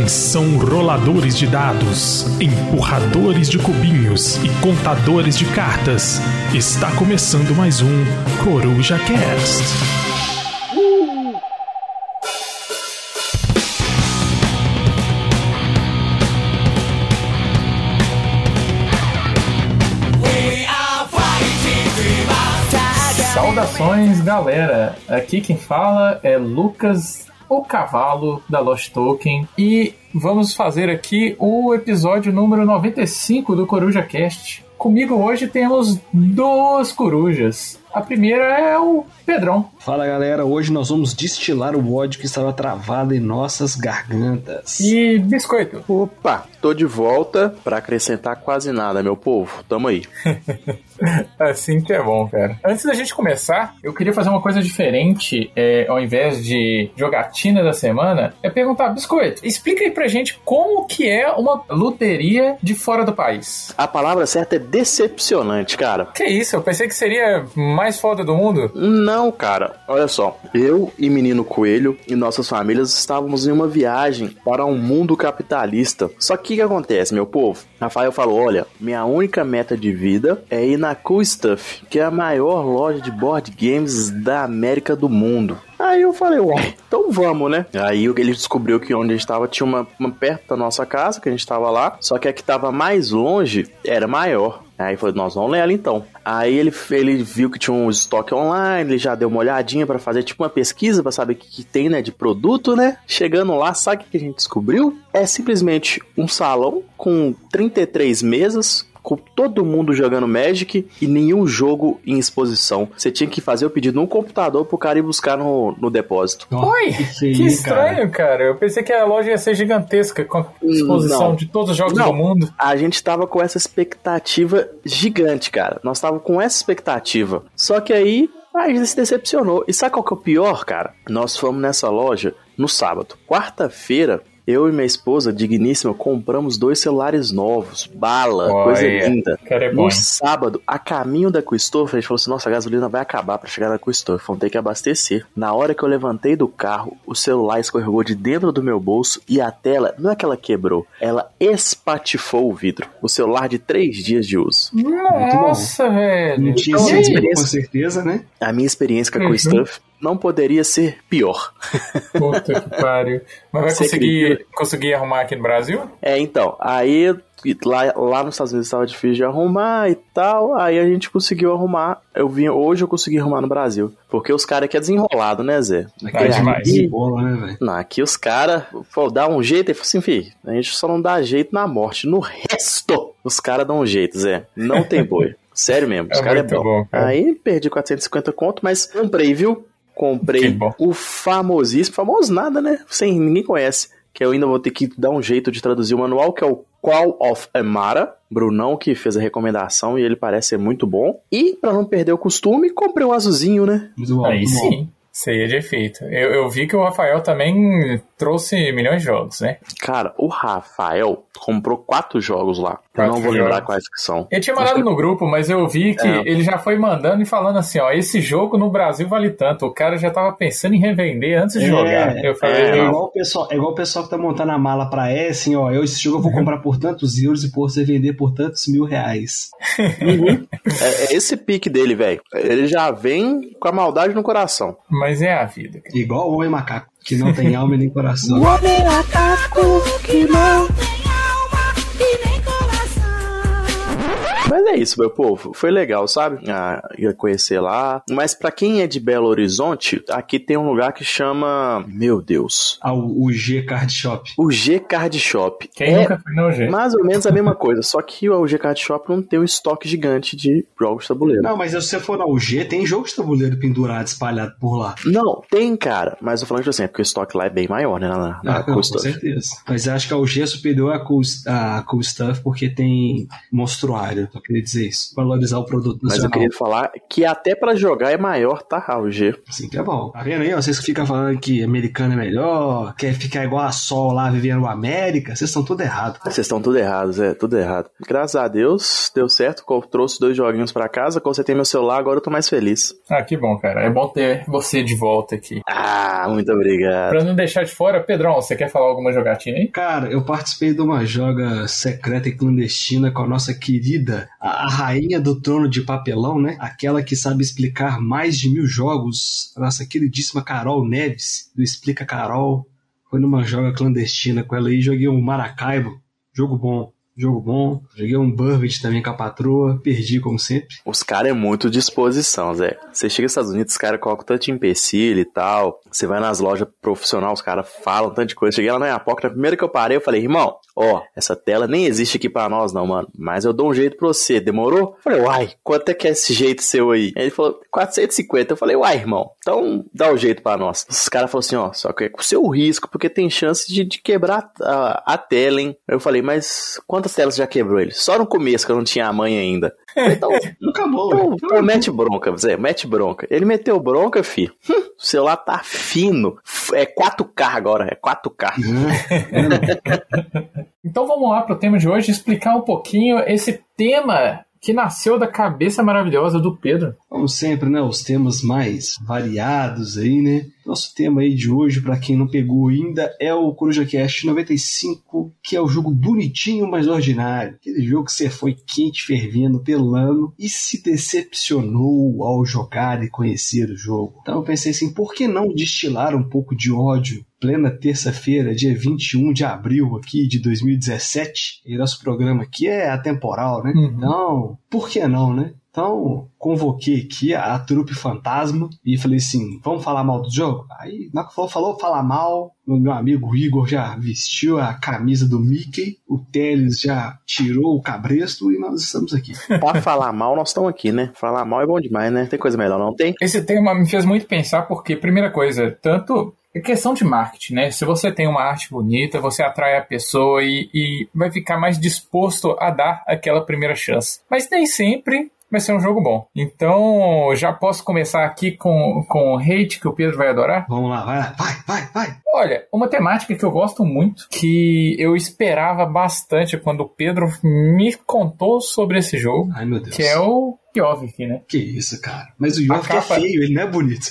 Atenção roladores de dados, empurradores de cubinhos e contadores de cartas. Está começando mais um Coruja Cast. Saudações, galera! Aqui quem fala é Lucas, o cavalo da Lost Token, e vamos fazer aqui o episódio número 95 do Coruja Cast. Comigo hoje temos duas corujas. A primeira é o Pedrão. Fala galera, hoje nós vamos destilar o ódio que estava travado em nossas gargantas. E Biscoito. Opa, tô de volta pra acrescentar quase nada, meu povo. Tamo aí. assim que é bom, cara. Antes da gente começar, eu queria fazer uma coisa diferente, é, ao invés de jogatina da semana, é perguntar, Biscoito, explica aí pra gente como que é uma loteria de fora do país. A palavra certa é decepcionante, cara. Que isso, eu pensei que seria mais foda do mundo. Não, cara. Olha só. Eu e Menino Coelho e nossas famílias estávamos em uma viagem para um mundo capitalista. Só que o que acontece, meu povo? Rafael falou: olha, minha única meta de vida é ir na Cool Stuff, que é a maior loja de board games da América do mundo. Aí eu falei, ué, então vamos, né? Aí ele descobriu que onde a gente estava tinha uma, uma perto da nossa casa, que a gente estava lá, só que a que estava mais longe era maior. Aí falou, nós vamos nela então. Aí ele, ele viu que tinha um estoque online, ele já deu uma olhadinha para fazer tipo uma pesquisa para saber o que, que, tem, né, de produto, né? Chegando lá, sabe o que a gente descobriu? É simplesmente um salão com 33 mesas, com todo mundo jogando Magic e nenhum jogo em exposição. Você tinha que fazer o pedido no computador pro cara ir buscar no, no depósito. Oi! Que, que estranho, cara. cara. Eu pensei que a loja ia ser gigantesca com a exposição Não. de todos os jogos Não. do mundo. A gente tava com essa expectativa gigante, cara. Nós tava com essa expectativa. Só que aí a gente se decepcionou. E sabe qual que é o pior, cara? Nós fomos nessa loja no sábado. Quarta-feira, eu e minha esposa, digníssima, compramos dois celulares novos. Bala, Olha, coisa linda. É no sábado, a caminho da Cuistor, a gente falou assim: nossa, a gasolina vai acabar para chegar na Cuistor. Vamos ter que abastecer. Na hora que eu levantei do carro, o celular escorregou de dentro do meu bolso e a tela, não é que ela quebrou, ela espatifou o vidro. O celular de três dias de uso. Nossa, velho. Não tinha então, experiência, com certeza, né? A minha experiência com a uhum não poderia ser pior. Puta que pariu. Mas vai conseguir, conseguir arrumar aqui no Brasil? É, então. Aí lá, lá nos Estados Unidos estava difícil de arrumar e tal. Aí a gente conseguiu arrumar. Eu vim, hoje eu consegui arrumar no Brasil. Porque os caras aqui é desenrolado, né, Zé? Aqui é demais. Aqui, bola, né, não, aqui os caras, dá um jeito e fala assim, filho, a gente só não dá jeito na morte. No resto, os caras dão um jeito, Zé. Não tem boi. Sério mesmo, os é caras é bom. bom Aí perdi 450 conto, mas comprei, viu? Comprei o famosíssimo, famoso nada, né? Sem ninguém conhece. Que eu ainda vou ter que dar um jeito de traduzir o manual, que é o Qual of Amara. Brunão que fez a recomendação e ele parece ser muito bom. E, para não perder o costume, comprei um azulzinho, né? Aí sim. Seria de efeito. Eu, eu vi que o Rafael também trouxe milhões de jogos, né? Cara, o Rafael comprou quatro jogos lá. Quatro eu não vou jogos. lembrar quais que são. Ele tinha mandado que... no grupo, mas eu vi que é. ele já foi mandando e falando assim, ó, esse jogo no Brasil vale tanto. O cara já tava pensando em revender antes de é, jogar. Eu falei, é, é, igual o pessoal, é igual o pessoal que tá montando a mala pra E, assim, ó, eu esse jogo eu vou comprar por tantos euros e por você vender por tantos mil reais. Uhum. é, é esse pique dele, velho. Ele já vem com a maldade no coração. Mas é a vida. Cara. Igual o homem macaco, que não tem alma nem coração. O homem macaco que não Mas é isso, meu povo. Foi legal, sabe? Ah, ia conhecer lá. Mas para quem é de Belo Horizonte, aqui tem um lugar que chama. Meu Deus. Ah, o G Card Shop. O G Card Shop. Quem é nunca foi no G? Mais ou menos a mesma coisa. Só que o G Card Shop não tem um estoque gigante de jogos de tabuleiro. Não, mas se você for ao G, tem jogos de tabuleiro pendurado, espalhado por lá. Não, tem, cara. Mas eu falando assim, é porque o estoque lá é bem maior, né? Na, na ah, com certeza. Mas eu acho que o G é superior a Cool, a cool Stuff porque tem monstruário. Só queria dizer isso. Valorizar o produto Mas eu nacional. queria falar que até pra jogar é maior, tá, Raul G? Assim que é bom. Tá vendo aí? ó? Vocês que ficam falando que americano é melhor, quer ficar igual a Sol lá vivendo no América, vocês estão tudo errado. Vocês estão tudo errados, é, tudo errado. Graças a Deus, deu certo, trouxe dois joguinhos pra casa, consertei meu celular, agora eu tô mais feliz. Ah, que bom, cara. É bom ter você de volta aqui. Ah, muito obrigado. Pra não deixar de fora, Pedrão, você quer falar alguma jogatina aí? Cara, eu participei de uma joga secreta e clandestina com a nossa querida, a, a rainha do trono de papelão, né? Aquela que sabe explicar mais de mil jogos, a nossa queridíssima Carol Neves, do Explica Carol. Foi numa joga clandestina com ela aí, joguei um Maracaibo, jogo bom. Jogo bom, joguei um Burbage também com a patroa, perdi como sempre. Os caras é muito disposição, Zé. Você chega nos Estados Unidos, os caras colocam tanto empecilho e tal. Você vai nas lojas profissionais, os caras falam tanto de coisa. Cheguei lá na Iapoca, na primeira que eu parei, eu falei, irmão, ó, essa tela nem existe aqui pra nós não, mano. Mas eu dou um jeito pra você. Demorou? Eu falei, uai, quanto é que é esse jeito seu aí? Ele falou, 450. Eu falei, uai, irmão, então dá um jeito pra nós. Os caras falaram assim, ó, só que é com o seu risco, porque tem chance de, de quebrar a, a tela, hein? Eu falei, mas quantas telas já quebrou ele? Só no começo, que eu não tinha a mãe ainda. Então, Nunca bom, então, então mete bronca, Zé, mete bronca. Ele meteu bronca, fi. Hum, o celular tá fino. É 4K agora, é 4K. Então vamos lá pro tema de hoje, explicar um pouquinho esse tema que nasceu da cabeça maravilhosa do Pedro. Como sempre, né? Os temas mais variados aí, né? Nosso tema aí de hoje, pra quem não pegou ainda, é o Coruja Cast 95, que é o jogo bonitinho, mas ordinário. Aquele jogo que você foi quente, fervendo, pelando e se decepcionou ao jogar e conhecer o jogo. Então eu pensei assim, por que não destilar um pouco de ódio plena terça-feira, dia 21 de abril aqui de 2017. E nosso programa aqui é atemporal, né? Uhum. Então, por que não, né? Então, convoquei aqui a, a trupe fantasma e falei assim: vamos falar mal do jogo? Aí, na que falou, falou falar mal, o meu amigo Igor já vestiu a camisa do Mickey, o Teles já tirou o cabresto e nós estamos aqui. Pra falar mal, nós estamos aqui, né? Falar mal é bom demais, né? Tem coisa melhor, não tem? Esse tema me fez muito pensar porque, primeira coisa, tanto é questão de marketing, né? Se você tem uma arte bonita, você atrai a pessoa e, e vai ficar mais disposto a dar aquela primeira chance. Mas nem sempre vai ser um jogo bom. Então, já posso começar aqui com, com o hate que o Pedro vai adorar? Vamos lá, vai lá, vai, vai, vai. Olha, uma temática que eu gosto muito, que eu esperava bastante quando o Pedro me contou sobre esse jogo, Ai, meu Deus. que é o Jorvik, né? Que isso, cara. Mas o York capa- é feio, ele não é bonito.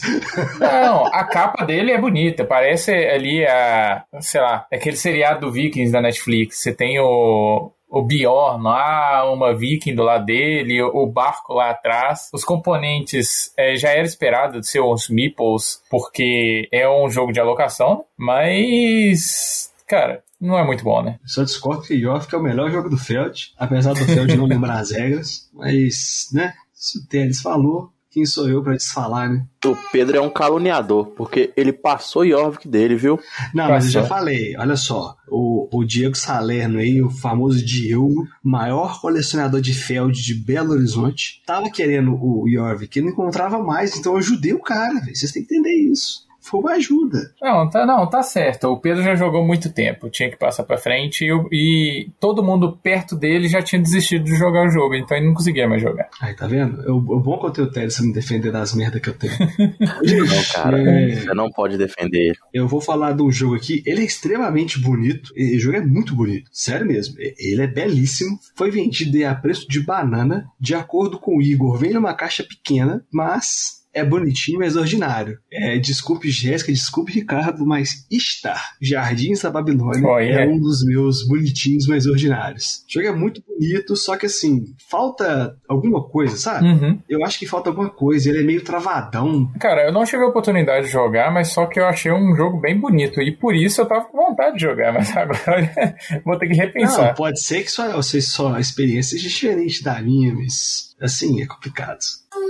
Não, a capa dele é bonita. Parece ali a. sei lá, aquele seriado do Vikings da Netflix. Você tem o. O Bjorn lá, uma viking do lado dele, o barco lá atrás. Os componentes é, já era esperado de ser os meeples, porque é um jogo de alocação, mas. Cara, não é muito bom, né? Só discordo que York é o melhor jogo do Feld, apesar do Feld não lembrar as regras. Mas, né? Se o Teles falou, quem sou eu pra desfalar, né? O Pedro é um caluniador, porque ele passou o Jorvik dele, viu? Não, mas eu já falei, olha só, o, o Diego Salerno aí, o famoso Diego, maior colecionador de Feld de Belo Horizonte, tava querendo o Jorvik, não encontrava mais, então eu ajudei o cara, velho. Vocês têm que entender isso. Foi uma ajuda. Não, tá, não, tá certo. O Pedro já jogou muito tempo, tinha que passar pra frente e, e todo mundo perto dele já tinha desistido de jogar o jogo, então ele não conseguia mais jogar. Aí, tá vendo? Eu, o bom que eu tenho o Teles pra me defender das merdas que eu tenho. Não, cara. É. Você não pode defender ele. Eu vou falar de um jogo aqui, ele é extremamente bonito, e o jogo é muito bonito, sério mesmo. Ele é belíssimo, foi vendido a preço de banana, de acordo com o Igor, vem numa caixa pequena, mas é bonitinho, mas ordinário. É, desculpe Jéssica, desculpe Ricardo, mas Star, Jardins da Babilônia, Oh, yeah. é um dos meus bonitinhos, mas ordinários. O jogo é muito bonito, só que assim, falta alguma coisa, sabe? Uhum. Eu acho que falta alguma coisa, ele é meio travadão, Cara, eu não tive a oportunidade de jogar, mas só que eu achei um jogo bem bonito e por isso eu tava com vontade de jogar, mas agora vou ter que Não, repensar. pode ser que sua, sua experiência seja diferente da minha, mas assim, é complicado.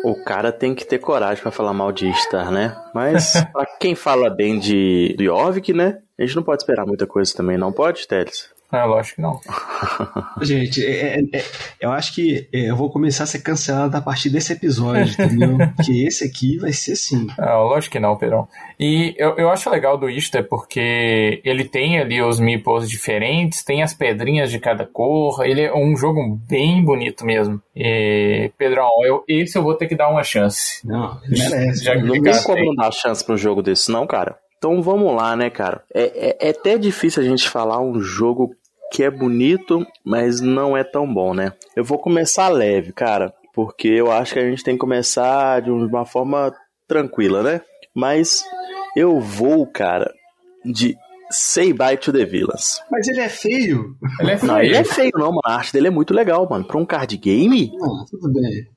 O cara tem que ter coragem pra falar mal de Star, né? Mas pra quem fala bem de do Jorvik, né? A gente não pode esperar muita coisa também, não pode, Teles? Ah, lógico que não. Gente, é, é, é, eu acho que é, eu vou começar a ser cancelado a partir desse episódio, entendeu? Porque esse aqui vai ser sim. Ah, lógico que não, Pedrão. E eu, eu acho legal do Ista porque ele tem ali os meeples diferentes, tem as pedrinhas de cada cor, ele é um jogo bem bonito mesmo. E, Pedrão, eu, esse eu vou ter que dar uma chance. Não, merece. Já que Não tem como dar chance pra um jogo desse, não, cara. Então vamos lá, né, cara? É, é, é até difícil a gente falar um jogo que é bonito, mas não é tão bom, né? Eu vou começar leve, cara, porque eu acho que a gente tem que começar de uma forma tranquila, né? Mas eu vou, cara, de Say Bye to the Villains. Mas ele é feio. Ele é feio. Não, ele é feio, não, mano. A arte dele é muito legal, mano. Pra um card game, Não, tudo bem.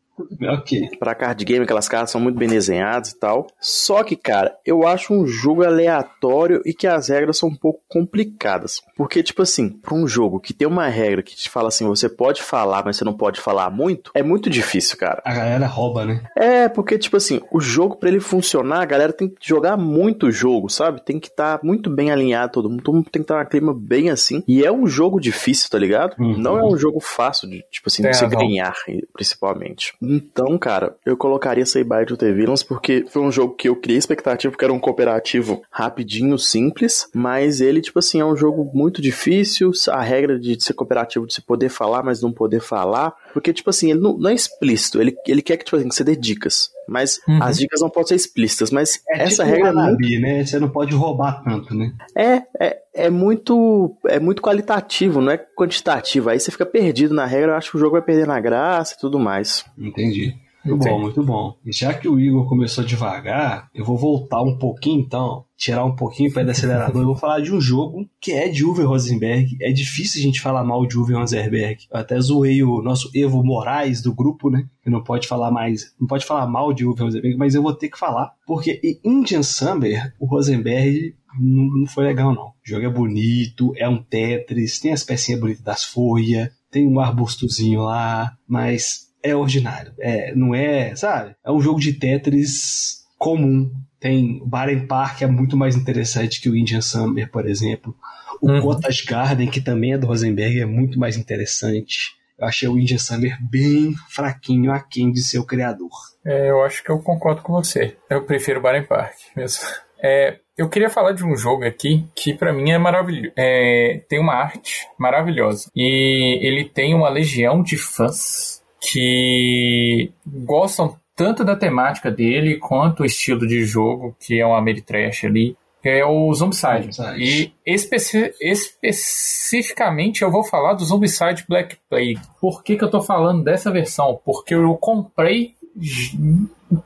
Ok. Pra card game, aquelas cartas são muito bem desenhadas e tal. Só que, cara, eu acho um jogo aleatório e que as regras são um pouco complicadas. Porque, tipo assim, pra um jogo que tem uma regra que te fala assim, você pode falar, mas você não pode falar muito, é muito difícil, cara. A galera rouba, né? É, porque, tipo assim, o jogo, pra ele funcionar, a galera tem que jogar muito o jogo, sabe? Tem que estar muito bem alinhado, todo mundo, todo mundo tem que estar num clima bem assim. E é um jogo difícil, tá ligado? Uhum. Não é um jogo fácil de, tipo assim, de você razão. ganhar, principalmente. Então, cara, eu colocaria Say Bye to the Villains porque foi um jogo que eu criei expectativa, porque era um cooperativo rapidinho, simples, mas ele, tipo assim, é um jogo muito difícil, a regra de ser cooperativo, de se poder falar, mas não poder falar, porque, tipo assim, ele não, não é explícito, ele, ele quer que, tipo assim, que você dê dicas, mas Uhum. as dicas não podem ser explícitas, mas É essa tipo regra é muito Wannabe, né? Você não pode roubar tanto, né? é, é, é muito é muito qualitativo, não é quantitativo. Aí você fica perdido na regra, eu acho que o jogo vai perder na graça e tudo mais. Entendi. Muito bom, muito bom. E já que o Igor começou devagar, eu vou voltar um pouquinho então, tirar um pouquinho o pé do acelerador e vou falar de um jogo que é de Uwe Rosenberg. É difícil a gente falar mal de Uwe Rosenberg. Eu até zoei o nosso Evo Moraes do grupo, né? Que não pode falar mais, não pode falar mal de Uwe Rosenberg, mas eu vou ter que falar. Porque em Indian Summer, o Rosenberg não, não foi legal, não. O jogo é bonito, é um Tetris, tem as pecinhas bonitas das folhas, tem um arbustozinho lá, mas é ordinário. É, não é, sabe? É um jogo de Tetris comum. Tem o Baren Park é muito mais interessante que o Indian Summer, por exemplo. O Uhum. Cottage Garden, que também é do Rosenberg, é muito mais interessante. Eu achei o Indian Summer bem fraquinho aquém de seu criador. É, eu acho que eu concordo com você. Eu prefiro Baren Park mesmo. É, eu queria falar de um jogo aqui que pra mim é maravilhoso. É, tem uma arte maravilhosa. E ele tem uma legião de fãs que gostam tanto da temática dele quanto o estilo de jogo, que é um Ameritrash ali. que É o Zombicide. Zombicide. E especi- especificamente eu vou falar do Zombicide Black Plague. Por que, que eu tô falando dessa versão? Porque eu comprei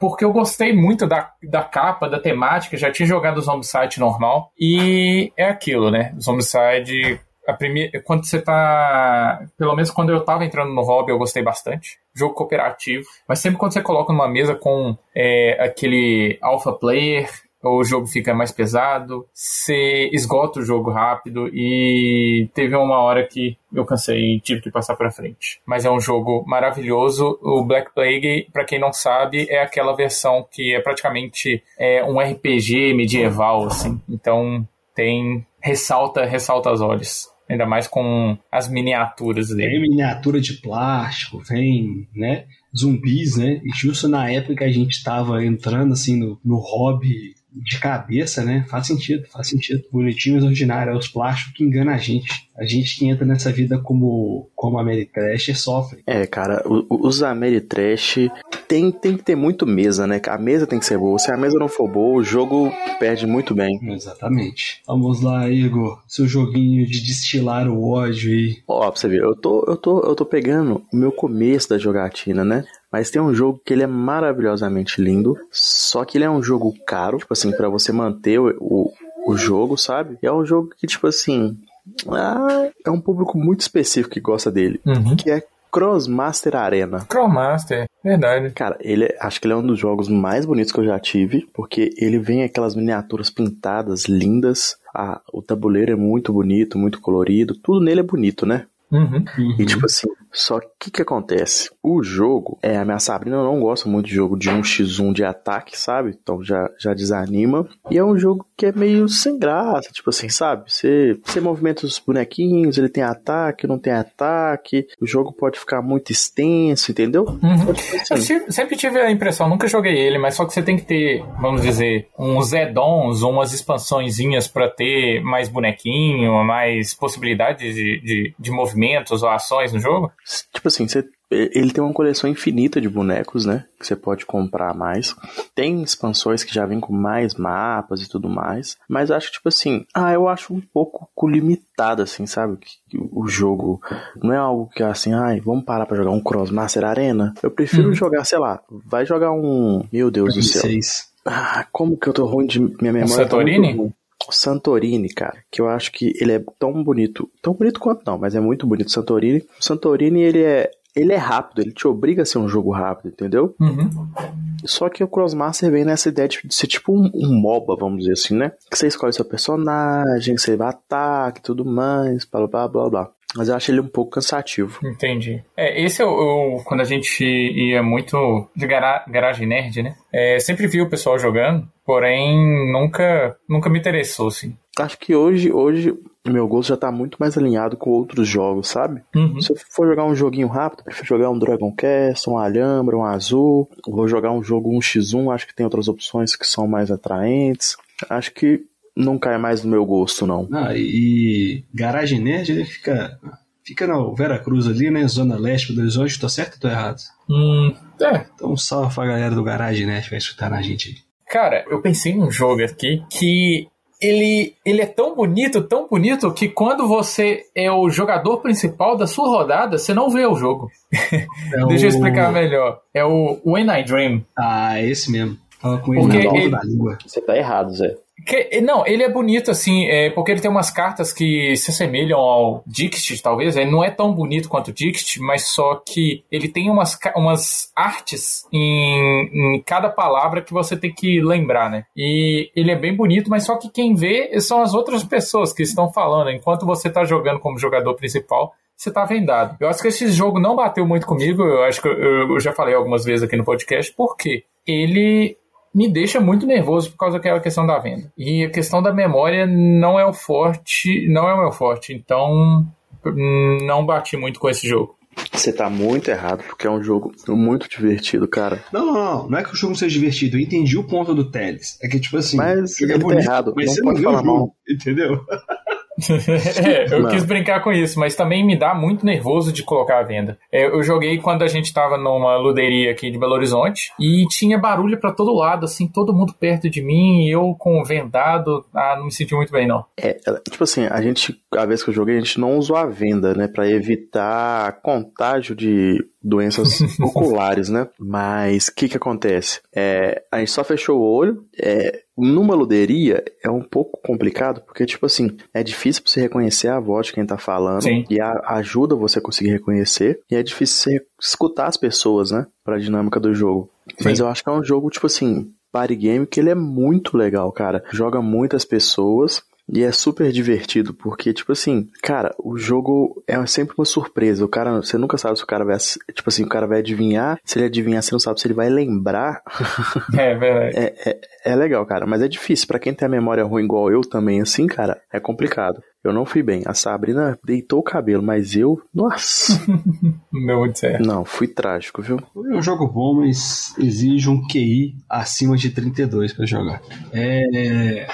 porque eu gostei muito da, da capa, da temática, já tinha jogado o Zombicide normal, e é aquilo, né? Zombicide, a primeira, quando você tá. Pelo menos quando eu tava entrando no hobby, eu gostei bastante. Jogo cooperativo, mas sempre quando você coloca numa mesa com é, aquele alpha player, o jogo fica mais pesado, você esgota o jogo rápido e teve uma hora que eu cansei e tive que passar pra frente. Mas é um jogo maravilhoso. O Black Plague, pra quem não sabe, é aquela versão que é praticamente é, um RPG medieval, assim. Então tem ressalta, ressalta os olhos. Ainda mais com as miniaturas dele. miniatura de plástico, tem, né? Zumbis, né? E justo na época que a gente tava entrando assim no, no hobby de cabeça, né? Faz sentido, faz sentido. Bonitinho, mas ordinário. É os plásticos que enganam a gente. A gente que entra nessa vida como, como Ameritrash sofre. É, cara, os Ameritrash tem, tem que ter muito mesa, né? A mesa tem que ser boa. Se a mesa não for boa, o jogo perde muito bem. Exatamente. Vamos lá, Igor. Seu joguinho de destilar o ódio aí. Ó, pra você ver, eu tô, eu tô, eu tô pegando o meu começo da jogatina, né? Mas tem um jogo que ele é maravilhosamente lindo, só que ele é um jogo caro, tipo assim, pra você manter o, o, o jogo, sabe? E é um jogo que, tipo assim, ah, é um público muito específico que gosta dele, Uhum. que é Crossmaster Arena. Crowmaster, verdade. Cara, ele é- acho que ele é um dos jogos mais bonitos que eu já tive, porque ele vem aquelas miniaturas pintadas, lindas. Ah, o tabuleiro é muito bonito, muito colorido, tudo nele é bonito, né? Uhum. E tipo assim, Só que o que, acontece? O jogo, é, a minha Sabrina não gosta muito de jogo de 1x1 de ataque, sabe? Então já, já desanima. E é um jogo que é meio sem graça, tipo assim, sabe? Você, você movimenta os bonequinhos, ele tem ataque, não tem ataque. O jogo pode ficar muito extenso, entendeu? Uhum. Assim. Eu sempre tive a impressão, nunca joguei ele, mas só que você tem que ter, vamos dizer, uns add-ons, umas expansõezinhas para ter mais bonequinho, mais possibilidades de, de, de movimentos ou ações no jogo? Tipo assim, você ele tem uma coleção infinita de bonecos, né? Que você pode comprar mais. Tem expansões que já vêm com mais mapas e tudo mais. Mas acho que, tipo assim, ah, eu acho um pouco limitado, assim, sabe? Que o jogo não é algo que assim, ai, vamos parar pra jogar um Crossmaster Arena. Eu prefiro hum. jogar, sei lá, vai jogar um. Meu Deus do céu. Ah, como que eu tô ruim de minha memória? Um Santorini? Tá Santorini, cara, que eu acho que ele é tão bonito, tão bonito quanto não, mas é muito bonito. Santorini, o Santorini ele é ele é rápido, ele te obriga a ser um jogo rápido, entendeu? Uhum. Só que o Crossmaster vem nessa ideia de ser tipo um, um, MOBA, vamos dizer assim, né? Que você escolhe seu personagem, você vai ataque e tudo mais, blá blá blá blá. Mas eu acho ele um pouco cansativo. Entendi. É, esse é o, quando a gente ia muito de gara, garagem nerd, né? É, sempre vi o pessoal jogando, porém nunca, nunca me interessou, assim. Acho que hoje, hoje meu gosto já tá muito mais alinhado com outros jogos, sabe? Uhum. Se eu for jogar um joguinho rápido, prefiro jogar um Dragon Quest, um Alhambra, um Azul. Vou jogar um jogo 1x1, acho que tem outras opções que são mais atraentes. Acho que não cai mais no meu gosto, não. Ah, e Garagem Nerd, ele fica, fica na Vera Cruz ali, né? Zona Leste do Horizonte, tô certo ou tô errado? Hum, é. Então salve pra galera do Garagem Nerd que vai escutar na gente aí. Cara, eu pensei num jogo aqui que ele, ele é tão bonito, tão bonito, que quando você é o jogador principal da sua rodada, você não vê o jogo. É Deixa o... eu explicar melhor. É o When I Dream. Ah, é esse mesmo. Fala com ele Porque na ele... da língua. Você tá errado, Zé. Que, não, ele é bonito assim, é, porque ele tem umas cartas que se assemelham ao Dixit, talvez. Ele não é tão bonito quanto o Dixit, mas só que ele tem umas, umas artes em, em cada palavra que você tem que lembrar, né? E ele é bem bonito, mas só que quem vê são as outras pessoas que estão falando. Enquanto você tá jogando como jogador principal, você tá vendado. Eu acho que esse jogo não bateu muito comigo, eu acho que eu, eu já falei algumas vezes aqui no podcast, porque ele me deixa muito nervoso por causa daquela questão da venda. E a questão da memória não é o forte, não é o meu forte, então não bati muito com esse jogo. Você tá muito errado, porque é um jogo muito divertido, cara. Não, não, não. Não é que o jogo não seja divertido. Eu entendi o ponto do Teles. É que, tipo assim. Mas ele é bonito, tá errado. Mas não você pode não falar mal. Entendeu? É, eu não. quis brincar com isso, mas também me dá muito nervoso de colocar à venda. É, eu joguei quando a gente tava numa luderia aqui de Belo Horizonte e tinha barulho para todo lado, assim, todo mundo perto de mim e eu com vendado, ah, não me senti muito bem, não. É, tipo assim, a gente, a vez que eu joguei, a gente não usou a venda, né, para evitar contágio de doenças oculares, né? Mas o que que acontece? É, a gente só fechou o olho, é, numa luderia é um pouco complicado, porque, tipo assim, é difícil você reconhecer a voz de quem tá falando. Sim. E a, ajuda você a conseguir reconhecer. E é difícil você escutar as pessoas, né? Pra dinâmica do jogo. Sim. Mas eu acho que é um jogo, tipo assim, party game que ele é muito legal, cara. Joga muitas pessoas. E é super divertido, porque, tipo assim, cara, o jogo é sempre uma surpresa. O cara, você nunca sabe se o cara vai, tipo assim, o cara vai adivinhar. Se ele adivinhar, você não sabe se ele vai lembrar. É verdade. é, é, é legal, cara, mas é difícil. para quem tem a memória ruim igual eu também, assim, cara, é complicado. Eu não fui bem. A Sabrina deitou o cabelo, mas eu, nossa. não muito certo. Não, fui trágico, viu? É um jogo bom, mas exige um QI acima de 32 para jogar. É,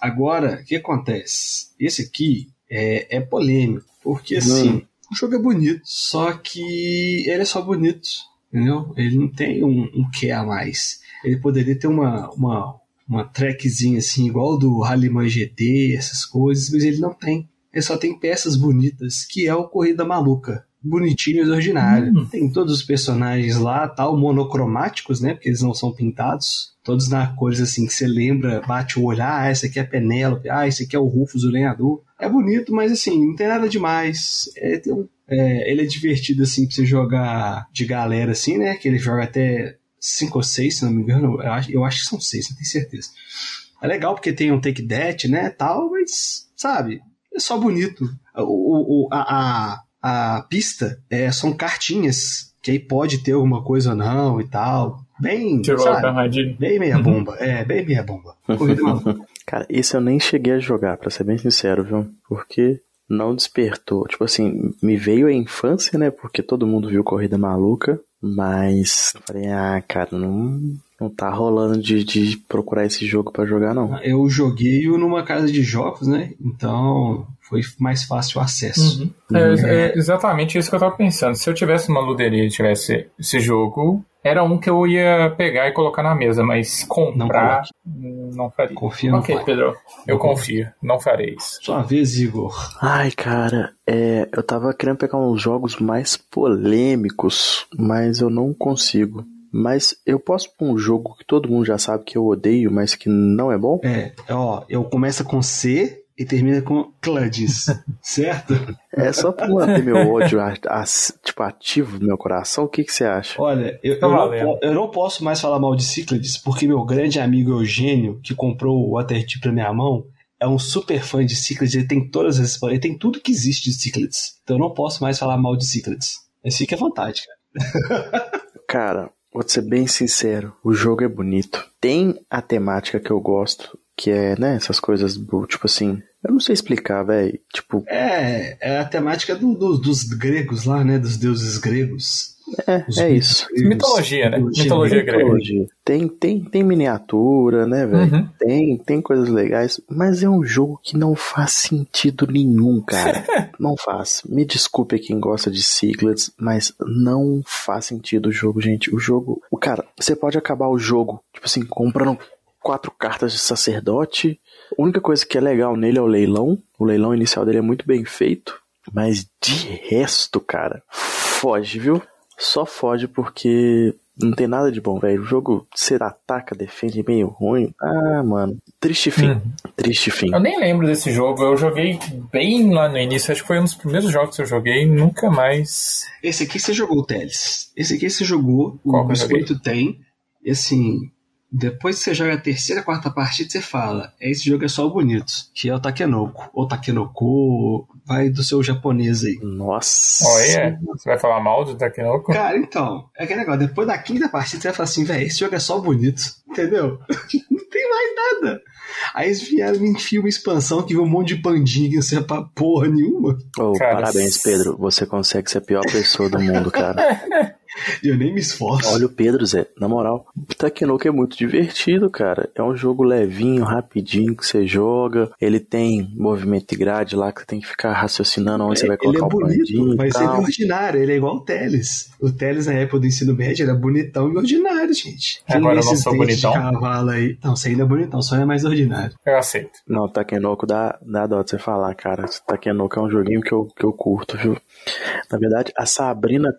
Agora, o que acontece? Esse aqui é, é polêmico, porque assim, hum. o jogo é bonito, só que ele é só bonito, entendeu? Ele não tem um, um que a mais. Ele poderia ter uma, uma, uma trackzinha assim, igual do Rallyman GT, essas coisas, mas ele não tem. Ele só tem peças bonitas, que é o Corrida Maluca bonitinhos ordinário. Hum. Tem todos os personagens lá, tal, monocromáticos, né? Porque eles não são pintados. Todos na cores assim que você lembra, bate o olho, ah, esse aqui é Penélope, ah, esse aqui é o Rufus, o lenhador. É bonito, mas assim, não tem nada demais. É, um, é, ele é divertido assim pra você jogar de galera assim, né? Que ele joga até 5 ou 6, se não me engano. Eu acho, eu acho que são 6, não tenho certeza. É legal porque tem um take that, né, tal, mas, sabe, é só bonito. O, o, a, a a pista é, são cartinhas, que aí pode ter alguma coisa ou não e tal. Bem, Tirou sabe, armadilha. bem meia bomba. É, bem meia bomba. Corrida maluca. Cara, esse eu nem cheguei a jogar, pra ser bem sincero, viu? Porque não despertou. Tipo assim, me veio a infância, né? Porque todo mundo viu Corrida Maluca, mas falei, ah, cara, não, não tá rolando de, de procurar esse jogo pra jogar, não. Eu joguei-o numa casa de jogos, né? Então foi mais fácil o acesso. Uhum. É, é exatamente isso que eu tava pensando. Se eu tivesse uma luderia e tivesse esse jogo, era um que eu ia pegar e colocar na mesa, mas comprar não, faria. Confia no Ok, pai. Pedro, eu confio. Não farei isso. Sua vez, Igor. Ai, cara, é, eu tava querendo pegar uns jogos mais polêmicos, mas eu não consigo. Mas eu posso pôr um jogo que todo mundo já sabe que eu odeio, mas que não é bom? É, ó, eu começo com C e termina com Cludges, certo? É só pra manter meu ódio a- a- tipo, ativo no meu coração. O que, que você acha? Olha, eu, Tá eu, não, eu não posso mais falar mal de Cyclades, porque meu grande amigo Eugênio, que comprou o Waterdeep pra minha mão, é um super fã de Cyclades, ele tem todas as ele tem tudo que existe de Cyclades. Então eu não posso mais falar mal de Cyclades. Mas fique à vontade, cara. Cara, vou ser bem sincero, o jogo é bonito. Tem a temática que eu gosto, que é, né, essas coisas, tipo assim, eu não sei explicar, velho. Tipo, É, é a temática do- do- dos gregos lá, né? Dos deuses gregos. É, Os é isso. Mitologia, né? Mitologia grega. Mitologia. Tem, tem, tem miniatura, né, velho? Uhum. Tem, tem coisas legais, mas é um jogo que não faz sentido nenhum, cara. não faz. Me desculpe quem gosta de Secrets, mas não faz sentido o jogo, gente. O jogo. O cara, você pode acabar o jogo, tipo assim, comprando quatro cartas de sacerdote. A única coisa que é legal nele é o leilão. O leilão inicial dele é muito bem feito. Mas de resto, cara, foge, viu? Só foge porque não tem nada de bom, velho. O jogo você ataca, defende meio ruim. Ah, mano. Triste fim. Uhum. Triste fim. Eu nem lembro desse jogo. Eu joguei bem lá no início. Acho que foi um dos primeiros jogos que eu joguei. Nunca mais. Esse aqui você jogou, Teles. Esse aqui você jogou, Qual o? Biscoito tem. E assim, depois que você joga a terceira, quarta partida, você fala: esse jogo é só o bonito, que é o Takenoko. Ou Takenoko, vai do seu japonês aí. Nossa. Olha, você vai falar mal do Takenoko? Cara, então, é aquele negócio, depois da quinta partida você vai falar assim, velho, esse jogo é só bonito, entendeu? não tem mais nada. Aí eles vieram me enfiar uma expansão que viu um monte de bandinha que não serve pra porra nenhuma. Oh, Cara, parabéns, Pedro. Você consegue ser a pior pessoa do mundo, cara. E eu nem me esforço. Olha o Pedro, Zé. Na moral, o Takenoko é muito divertido, cara. É um jogo levinho, rapidinho que você joga. Ele tem movimento de grade lá que você tem que ficar raciocinando onde você vai ele colocar é o bonito, bandinho e mas ele é ordinário, ele é igual o Teles. O Teles na época do ensino médio era bonitão e ordinário, gente. Quem Agora eu não sou bonitão? De cavalo aí. Não, você ainda é bonitão, só é mais ordinário. Eu aceito. Não, o Takenoko dá, dá dó de você falar, cara. Takenoko é um joguinho que eu, que eu curto, viu? Na verdade, a Sabrina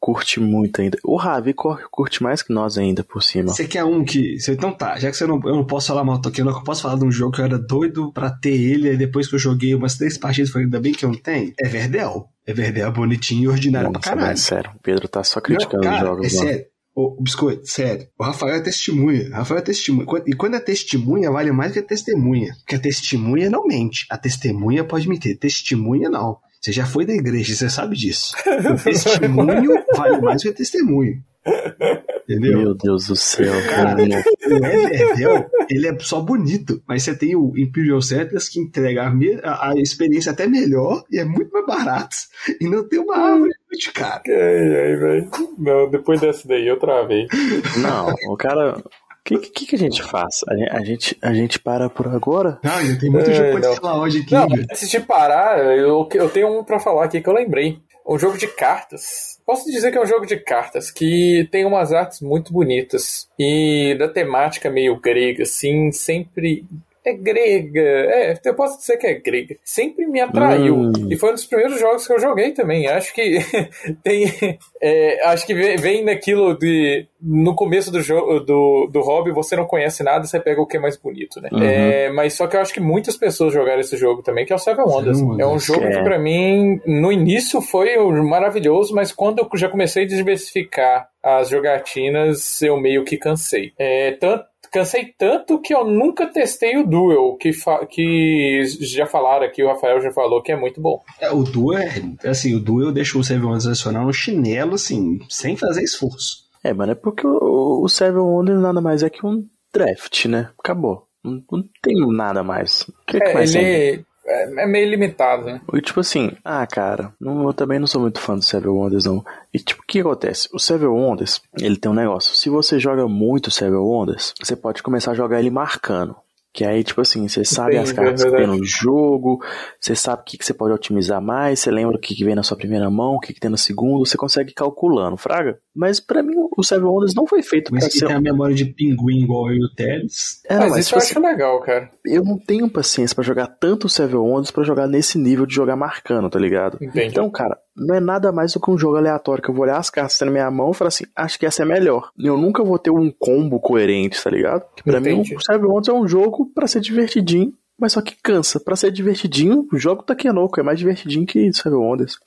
curte muito ainda. O Ravi curte mais que nós ainda, por cima. Você quer um que. você- Então tá, já que você não, eu não posso falar mal do Takenoko, eu posso falar de um jogo que eu era doido pra ter ele, e depois que eu joguei umas três partidas, falei, ainda bem que eu não tenho. É Verdel. É Verdel bonitinho e ordinário pra Nossa, caralho. mas sério, o Pedro tá só Não, criticando cara, os jogos, é mano. sério. Ô, Biscoito, sério. O Rafael é testemunha. O Rafael é testemunha. E quando é testemunha, vale mais que a testemunha. Porque a testemunha não mente. A testemunha pode mentir. Testemunha não. Você já foi da igreja, você sabe disso. O testemunho vale mais que a testemunha. Entendeu? Meu Deus do céu, Cara, o Everdell, ele é só bonito, mas você tem o Imperial Settlers que entrega a, a- a experiência até melhor e é muito mais barato. E não tem uma árvore de cara. Ai, ai, velho. Não, depois dessa daí eu travei. Não, o cara. O que, que, que a gente faz? A gente, a gente, a gente para por agora? Não, ainda tem muito É, jogo pra te falar hoje aqui. Não, antes de parar, eu, eu tenho um pra falar aqui que eu lembrei. Um jogo de cartas. Posso dizer que é um jogo de cartas que tem umas artes muito bonitas e da temática meio grega, assim, sempre. É grega, é, eu posso dizer que é grega. Sempre me atraiu. Hum. E foi um dos primeiros jogos que eu joguei também. Acho que tem. é, acho que vem, vem naquilo de. No começo do jogo do, do hobby, você não conhece nada, você pega o que é mais bonito, né? Uhum. É, mas só que eu acho que muitas pessoas jogaram esse jogo também, que é o Seven Wonders. Seven É um jogo que é. pra mim, no início foi maravilhoso, mas quando eu já comecei a diversificar as jogatinas, eu meio que cansei. É, tanto cansei tanto que eu nunca testei o Duel, que, que já falaram aqui, o Rafael já falou que é muito bom. É, o Duel, é, assim, o Duel deixa o Seven Wonders adicional no chinelo, assim, sem fazer esforço. É, mano, é porque o, o Seven Wonders nada mais é que um draft, né? Acabou. Não, não tem nada mais. O que, é, que mais ele, é, é meio limitado, né? E tipo assim, ah, cara, não, eu também não sou muito fã do Seven Wonders, não. E tipo, o que acontece? O Seven Wonders, ele tem um negócio. Se você joga muito Seven Wonders, você pode começar a jogar ele marcando. Que aí, tipo assim, você sabe as cartas que tem no jogo, você sabe o que, que você pode otimizar mais, você lembra o que, que vem na sua primeira mão, o que, que tem no segundo, você consegue ir calculando, fraga. Mas para mim, o Seven Wonders não foi feito mas pra ser... tem a memória de pinguim igual eu e o Teles. É, mas, mas isso eu tipo acho assim, legal, cara. Eu não tenho paciência para jogar tanto Seven Wonders para jogar nesse nível de jogar marcando, tá ligado? Entendi. Então, cara, não é nada mais do que um jogo aleatório que eu vou olhar as cartas na minha mão e falar assim, acho que essa é melhor. Eu nunca vou ter um combo coerente, tá ligado? Que pra Entendi. mim, o Wonders é um jogo para ser divertidinho mas só que cansa. Pra ser divertidinho, o jogo tá Takenoko é mais divertidinho que Seven Wonders.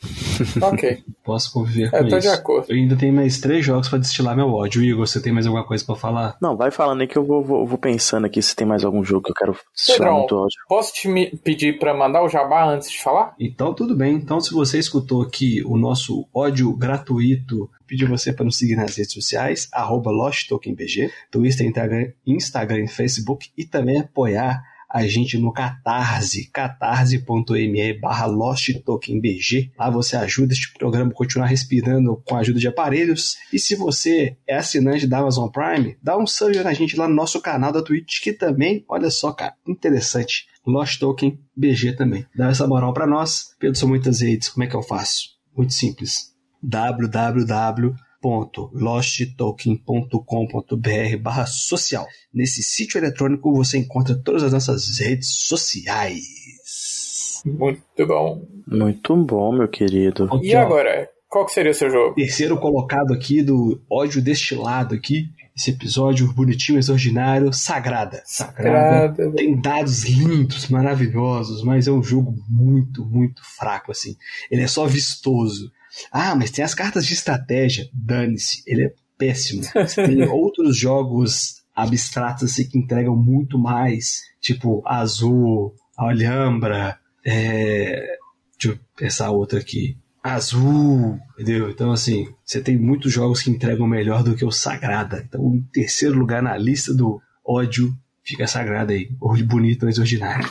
Ok. Posso conviver com eu tô isso. de acordo. Eu ainda tenho mais três jogos pra destilar meu ódio. Igor, você tem mais alguma coisa pra falar? Não, vai falando aí que eu vou, vou, vou pensando aqui se tem mais algum jogo que eu quero destilar Pedrão, muito ódio. Posso te pedir pra mandar o jabá antes de falar? Então tudo bem. Então se você escutou aqui o nosso ódio gratuito pedir você para nos seguir nas redes sociais, arroba LostTokenBG, Twitter, Instagram, Instagram e Facebook, e também apoiar a gente no Catarse, catarse.me barra LostTokenBG. Lá você ajuda este programa a continuar respirando com a ajuda de aparelhos. E se você é assinante da Amazon Prime, dá um sub na gente lá no nosso canal da Twitch, que também, olha só, cara, interessante. Lost Token BG também. Dá essa moral para nós. Pedro, são muitas redes. Como é que eu faço? Muito simples. www www.losttoken.com.br barra social. Nesse sítio eletrônico você encontra todas as nossas redes sociais. Muito bom. Muito bom, meu querido. E agora, qual que seria o seu jogo? Terceiro colocado aqui do ódio destilado aqui. Esse episódio bonitinho, exordinário, Sagrada. Sagrada. Sagrada. Tem dados lindos, maravilhosos, mas é um jogo muito, muito fraco, assim. Ele é só vistoso. Ah, mas tem as cartas de estratégia. Dane-se, ele é péssimo. tem outros jogos abstratos assim, que entregam muito mais, tipo Azul, Alhambra, é... deixa eu pensar outra aqui. Azul, entendeu? Então, assim, você tem muitos jogos que entregam melhor do que o Sagrada. Então, em terceiro lugar na lista do ódio fica Sagrada aí. Bonito, mas ordinário.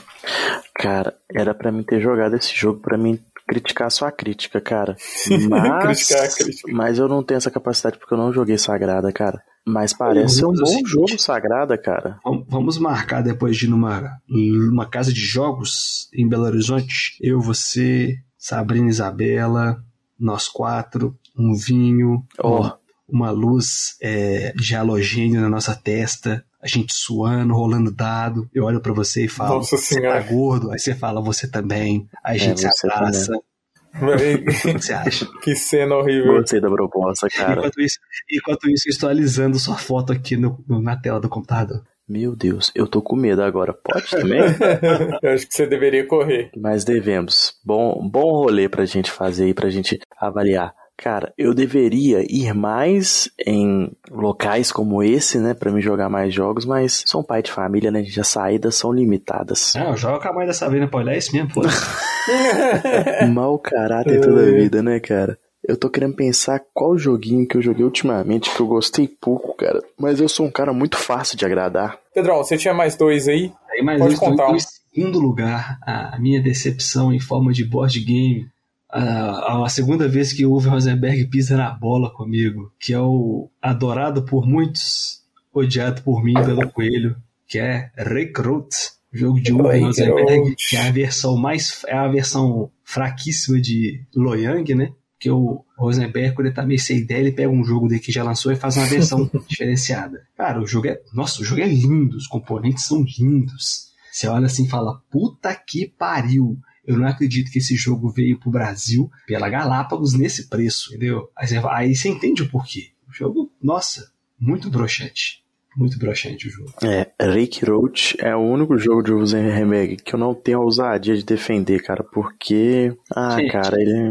Cara, era para mim ter jogado esse jogo para mim criticar sua crítica, cara. Mas, crítica. mas eu não tenho essa capacidade porque eu não joguei Sagrada, cara. Mas parece ser um bom seguinte, jogo Sagrada, cara. Vamos marcar depois de ir numa, numa casa de jogos em Belo Horizonte. Eu, você, Sabrina Isabela, nós quatro, um vinho, oh. uma luz é, de halogênio na nossa testa, a gente suando, rolando dado. Eu olho para você e falo, Nossa você tá gordo. Aí você fala, você também. Aí a é, gente é, se abraça. o que você acha? Que cena horrível. Gostei da proposta, cara. Enquanto isso, enquanto isso eu estou alisando sua foto aqui no, no, na tela do computador. Meu Deus, eu tô com medo agora. Pode também? eu acho que você deveria correr. Mas devemos. Bom, bom rolê pra gente fazer aí, pra gente avaliar. Cara, eu deveria ir mais em locais como esse, né, para me jogar mais jogos, mas sou um pai de família, né, gente, as saídas são limitadas. Não, joga com a mãe da Sabrina pra olhar isso mesmo, pô. Mal caráter toda a vida, né, cara? Eu tô querendo pensar qual joguinho que eu joguei ultimamente que eu gostei pouco, cara. Mas eu sou um cara muito fácil de agradar. Pedrão, você tinha mais dois aí? Aí mais Pode contar. Em segundo lugar, a minha decepção em forma de board game a, a, segunda vez que o Uwe Rosenberg pisa na bola comigo, que é o adorado por muitos, odiado por mim pelo Coelho, que é Recruit, jogo de Uwe Rosenberg, que é a versão mais é a versão fraquíssima de Loyang, né? Que o Rosenberg, quando ele tá meio sem ideia, ele pega um jogo dele que já lançou e faz uma versão diferenciada. Cara, o jogo é. Nossa, o jogo é lindo, os componentes são lindos. Você olha assim e fala, puta que pariu. Eu não acredito que esse jogo veio pro Brasil pela Galápagos nesse preço, entendeu? Aí você, aí você entende o porquê. O jogo, nossa, muito broxante. Muito broxante o jogo. É, Rick Roach é o único jogo de Usen Remake que eu não tenho a ousadia de defender, cara, porque. Ah, Gente, cara, ele.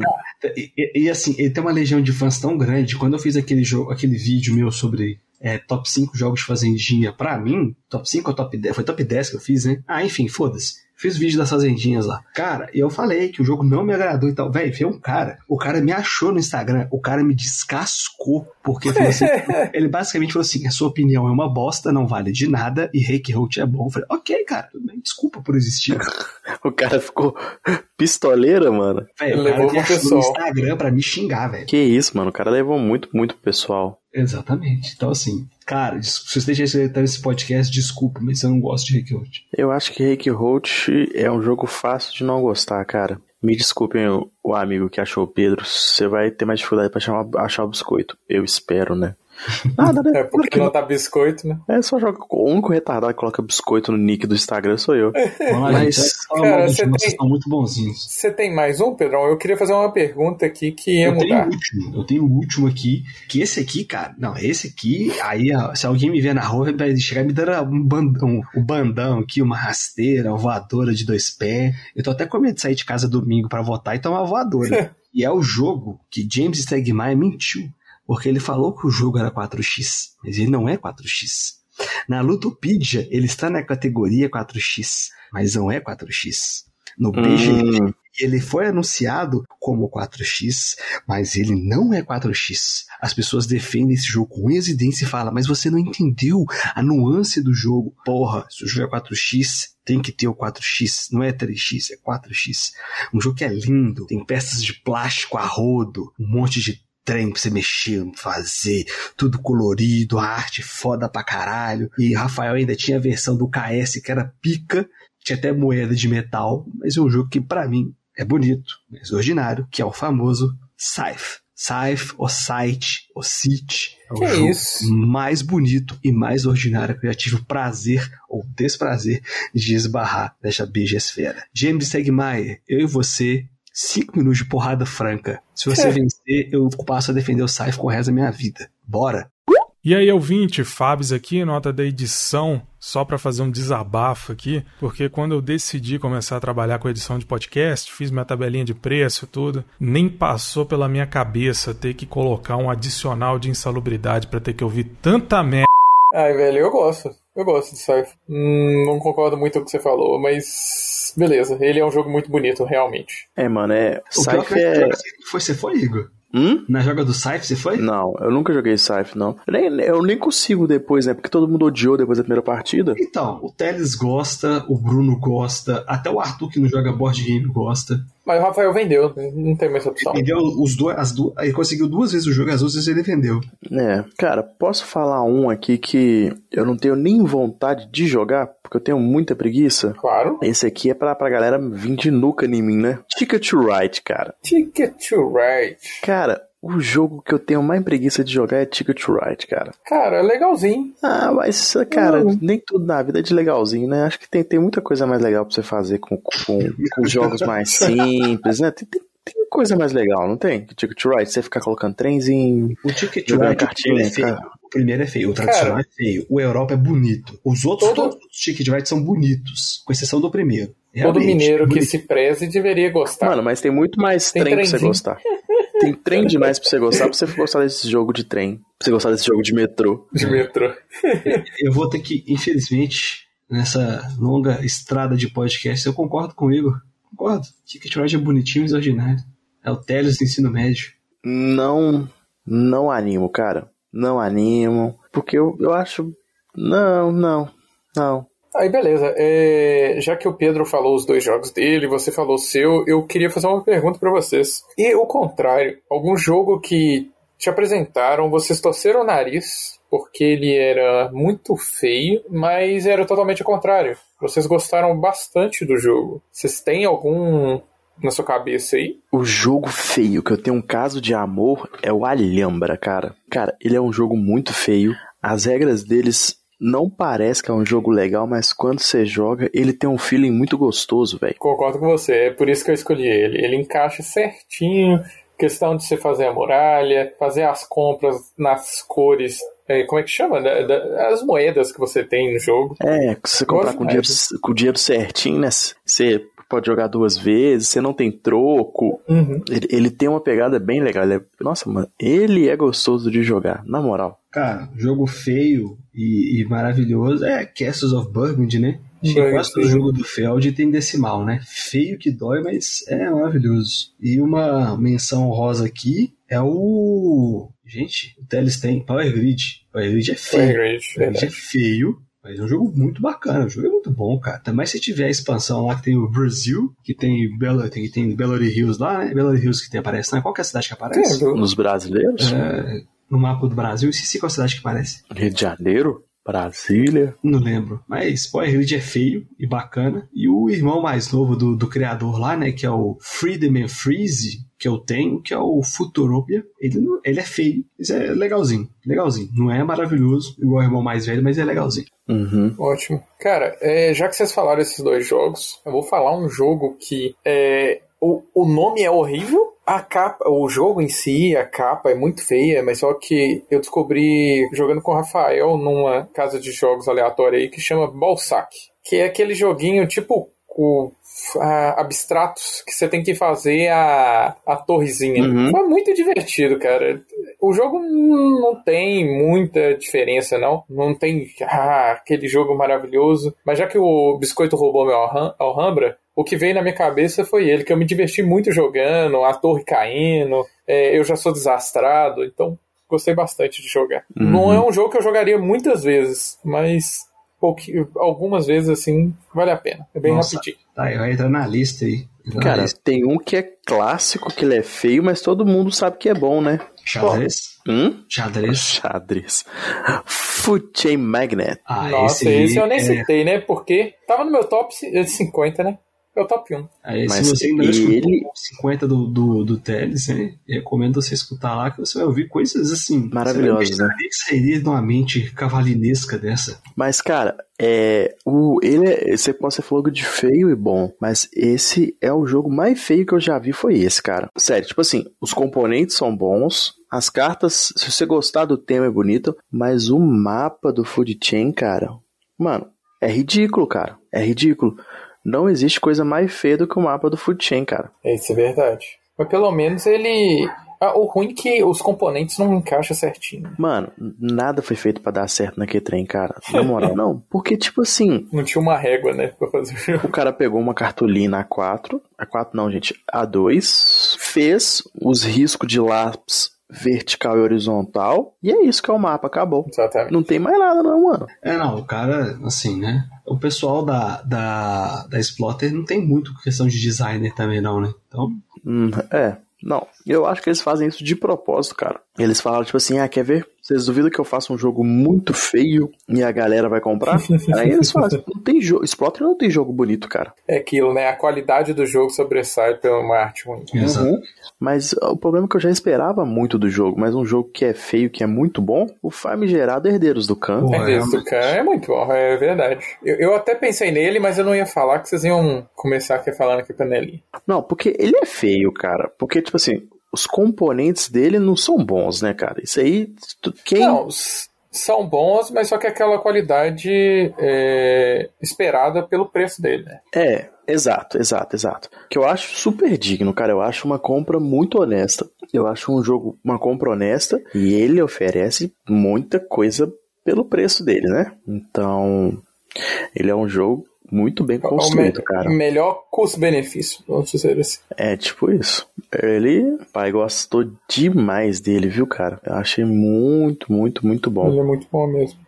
E, e, e, assim, ele tem uma legião de fãs tão grande. Quando eu fiz aquele jogo, aquele vídeo meu sobre é, top 5 jogos de fazendinha pra mim, top 5 ou top 10? Foi top 10 que eu fiz, né? Ah, enfim, foda-se. Fiz vídeo das fazendinhas lá. Cara, eu falei que o jogo não me agradou e tal. Véi, veio um cara. O cara me achou no Instagram. O cara me descascou. Porque assim, ele basicamente falou assim: a sua opinião é uma bosta, não vale de nada. E Reiki Roach é bom. Eu falei, ok, cara, tudo bem. Desculpa por existir. o cara ficou pistoleira, mano. Véi, o cara me achou no Instagram pra me xingar, velho. Que isso, mano. O cara levou muito, muito pessoal. Exatamente. Então, assim, cara, se você esteja escutando esse podcast, desculpa, mas eu não gosto de Reiki Roach. Eu acho que Reiki Roach é um jogo fácil de não gostar, cara. Me desculpem o, amigo que achou o Pedro, você vai ter mais dificuldade chamar, achar o biscoito. Eu espero, né? Nada, né? É porque, não tá biscoito, né? É só joga. O único retardado que coloca biscoito no nick do Instagram sou eu. Mas. Cara, você tem... são muito bonzinhos. Você tem mais um, Pedrão? Eu queria fazer uma pergunta aqui que ia eu mudar. Tenho o último, eu tenho o último aqui. Que esse aqui, cara. Não, esse aqui. Aí, se alguém me ver na rua, vai chegar e me dar um bandão, um bandão aqui, uma rasteira, uma voadora de dois pés. Eu tô até com medo de sair de casa domingo para votar e tomar uma voadora. e é o jogo que James Stegmaier mentiu porque ele falou que o jogo era 4x, mas ele não é 4x. Na Lutopedia, ele está na categoria 4x, mas não é 4x. No BGG, hum. ele foi anunciado como 4x, mas ele não é 4x. As pessoas defendem esse jogo com e dentes e falam, mas você não entendeu a nuance do jogo. Porra, se o jogo é 4x, tem que ter o 4x, não é 3x, é 4x. Um jogo que é lindo, tem peças de plástico a rodo, um monte de trem pra você mexer, fazer, tudo colorido, a arte foda pra caralho. E Rafael ainda tinha a versão do KS que era pica, tinha até moeda de metal, mas é um jogo que para mim é bonito, mas ordinário, que é o famoso Scythe. Scythe, ou Sight, ou City. É o que jogo isso? mais bonito e mais ordinário que eu já tive o prazer ou desprazer de esbarrar nesta esfera. James Segmaier, eu e você 5 minutos de porrada franca. Se você vencer, eu passo a defender o Saif com o resto da minha vida. Bora! E aí, ouvinte, Fábio aqui, nota da edição, só para fazer um desabafo aqui, porque quando eu decidi começar a trabalhar com edição de podcast, fiz minha tabelinha de preço e tudo, nem passou pela minha cabeça ter que colocar um adicional de insalubridade para ter que ouvir tanta merda. Ai, velho, eu gosto. Eu gosto de Scythe. Hum, não concordo muito com o que você falou, mas beleza. Ele é um jogo muito bonito, realmente. É, mano, é. O Scythe é. Foi, você foi, Igor? Hum? Na joga do Scythe você foi? Não, eu nunca joguei Scythe, não. Eu nem, eu nem consigo depois, né? Porque todo mundo odiou depois da primeira partida. Então, o Teles gosta, o Bruno gosta, até o Arthur que não joga board game gosta. Mas o Rafael vendeu, não tem mais opção. Ele vendeu os dois, as duas, ele conseguiu duas vezes o jogo, as duas vezes ele vendeu. É, cara, posso falar um aqui que eu não tenho nem vontade de jogar, porque eu tenho muita preguiça? Claro. Esse aqui é pra, pra galera vir de nuca em mim, né? Ticket to Ride, cara. Ticket to Ride. Cara, o jogo que eu tenho mais preguiça de jogar é Ticket to Ride, cara. Cara, é legalzinho. Ah, mas, cara, não. nem tudo na vida é de legalzinho, né? Acho que tem, tem muita coisa mais legal pra você fazer com, com, com jogos mais simples, né? Tem, tem, tem, coisa mais legal, não tem? Ticket to Ride, você ficar colocando trenzinho. O Ticket to Ride cartinha, é. Cara. O primeiro é feio, o tradicional cara, é feio. O Europa é bonito. Os outros, todo... todos os Ticket to Ride são bonitos, com exceção do primeiro. Realmente, Todo mineiro que se preze deveria gostar. Mano, mas tem muito mais tem trem pra você gostar. Tem trem demais pra você gostar, pra você gostar desse jogo de trem. Pra você gostar desse jogo de metrô. De metrô. Eu vou ter que, infelizmente, nessa longa estrada de podcast, eu concordo com o Igor. Concordo. Ticket Ride é bonitinho e ordinário. É o Teles do ensino médio. Não, não animo, cara. Não animo. Porque eu, eu acho. Não, não, não. Aí beleza, é, já que o Pedro falou os dois jogos dele, você falou o seu, eu queria fazer uma pergunta para vocês. E o contrário, algum jogo que te apresentaram, vocês torceram o nariz porque ele era muito feio, mas era totalmente o contrário. Vocês gostaram bastante do jogo. Vocês têm algum na sua cabeça aí? O jogo feio que eu tenho um caso de amor é o Alhambra, cara. Cara, ele é um jogo muito feio. As regras deles não parece que é um jogo legal, mas quando você joga, ele tem um feeling muito gostoso, velho. Concordo com você, é por isso que eu escolhi ele. Ele encaixa certinho, questão de você fazer a muralha, fazer as compras nas cores é, como é que chama? As moedas que você tem no jogo. É, se você comprar com o, dinheiro, com o dinheiro certinho, né? Você pode jogar duas vezes, você não tem troco. Uhum. Ele, ele, tem uma pegada bem legal. É, nossa, mano, ele é gostoso de jogar, na moral. Cara, jogo feio e, e maravilhoso é Castles of Burgundy, né? Chega quase todo jogo do Feld tem decimal, né? Feio que dói, mas é maravilhoso. E uma menção rosa aqui é o. Gente, o Teles tem Power Grid. Power Grid é feio. Power Grid, Power Grid é feio. Mas é um jogo muito bacana, o jogo é muito bom, cara. Também se tiver a expansão lá que tem o Brasil, que tem Belo, tem, tem Belo Hills lá, né? Belo Hills que tem, aparece, né? Qual que é a cidade que aparece? Tem, Nos brasileiros? É, no mapa do Brasil, esqueci qual cidade que aparece. Rio de Janeiro? Brasília? Não lembro. Mas Power Grid é feio e bacana. E o irmão mais novo do, do criador lá, né? Que é o Freedom and Freeze, que eu tenho, que é o Futuropia. Ele, não, ele é feio, mas é legalzinho. Legalzinho. Não é maravilhoso, igual o irmão mais velho, mas é legalzinho. Uhum. Ótimo. Cara, é, já que vocês falaram esses dois jogos, eu vou falar um jogo que é, o, o nome é horrível, a capa, o jogo em si, a capa é muito feia, mas só que eu descobri jogando com o Rafael numa casa de jogos aleatória aí que chama Balsac, que é aquele joguinho tipo o abstratos que você tem que fazer a, a torrezinha. Uhum. Foi muito divertido, cara. O jogo não tem muita diferença, não. Não tem ah, aquele jogo maravilhoso. Mas já que o Biscoito roubou meu Alhambra, o que veio na minha cabeça foi ele, que eu me diverti muito jogando, a torre caindo, é, eu já sou desastrado, então gostei bastante de jogar. Uhum. Não é um jogo que eu jogaria muitas vezes, mas pouquinho, algumas vezes assim, vale a pena. É bem Nossa, rapidinho. Tá, vai entrar na lista aí. Na Cara, lista. tem um que é clássico, que ele é feio, mas todo mundo sabe que é bom, né? Xadrez? Hum? Xadrez? Xadrez. Food Chain Magnet. Ah, Nossa, aí esse, eu nem é- citei, né? Porque tava no meu top 50, né? É o top 1. Aí, Mas se você ainda não escutou ele- o 50 do, do, do Teles, né? eu Recomendo você escutar lá, que você vai ouvir coisas assim. Maravilhosas, né? que sairia de uma mente cavalinesca dessa. Mas, cara, é. O, ele é. Você, você falou de feio e bom, mas esse é o jogo mais feio que eu já vi. Foi esse, cara. Sério, tipo assim, os componentes são bons. As cartas, se você gostar do tema, é bonito. Mas o mapa do Food Chain, cara. Mano, é ridículo, cara. É ridículo. Não existe coisa mais feia do que o mapa do Food Chain, cara. Isso é verdade. Mas pelo menos ele. Ah, o ruim é que os componentes não encaixam certinho. Mano, nada foi feito pra dar certo naquele trem, cara. Na moral, não. Porque, tipo assim, Não tinha uma régua, né? Pra fazer o jogo. O cara pegou uma cartolina A4, A4 não, gente, A2, fez os riscos de lápis vertical e horizontal, e é isso que é o mapa, acabou. Exatamente. Não tem mais nada não, mano. É, não, o cara, assim, né? O pessoal da, da, da Splotter não tem muito questão de designer também, não, né? Então, Hum, é, não. Eu acho que eles fazem isso de propósito, cara. Eles falam, tipo assim, ah, quer ver? Vocês duvidam que eu faça um jogo muito feio e a galera vai comprar? Aí eles fazem. Não tem jogo. Splotter não tem jogo bonito, cara. É aquilo, né? A qualidade do jogo sobressai pela uma arte ruim. Uhum. Mas o problema é que eu já esperava muito do jogo, mas um jogo que é feio, que é muito bom, o famigerado Herdeiros do Khan. Pô, É isso, cara. É muito bom, é verdade. Eu, eu até pensei nele, mas eu não ia falar que vocês iam começar aqui falando aqui panelinha. Não, porque ele é feio, cara. Porque, tipo assim, os componentes dele não são bons, né, cara? Isso aí, quem. Não, são bons, mas só que aquela qualidade é, esperada pelo preço dele, né? É, exato, exato, exato. Que eu acho super digno, cara. Eu acho uma compra muito honesta. Eu acho um jogo, uma compra honesta, e ele oferece muita coisa pelo preço dele, né? Então, ele é um jogo muito bem É construído, cara. melhor custo-benefício, vamos dizer assim. É tipo isso. Ele, pai, gostou demais dele, viu, cara? Eu achei muito, muito, muito Ele bom. é muito bom mesmo.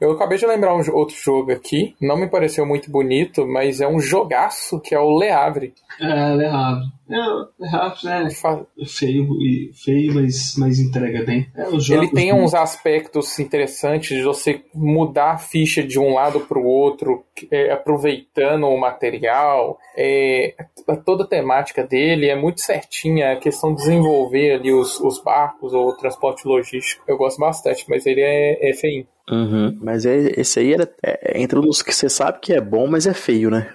Eu acabei de lembrar um outro jogo aqui, não me pareceu muito bonito, mas é um jogaço que é o Le Havre. É, Le Havre. É, é Ele fa- feio, e, feio mas, mas entrega bem. É, os jogos Ele tem uns aspectos interessantes de você mudar a ficha de um lado para o outro, é, aproveitando o material. É, toda a temática dele é muito certinha, a questão de desenvolver ali os, os barcos ou o transporte logístico. Eu gosto bastante, mas ele é, é feinho. Uhum. Mas é, esse aí era é, é entre os que você sabe que é bom, mas é feio, né?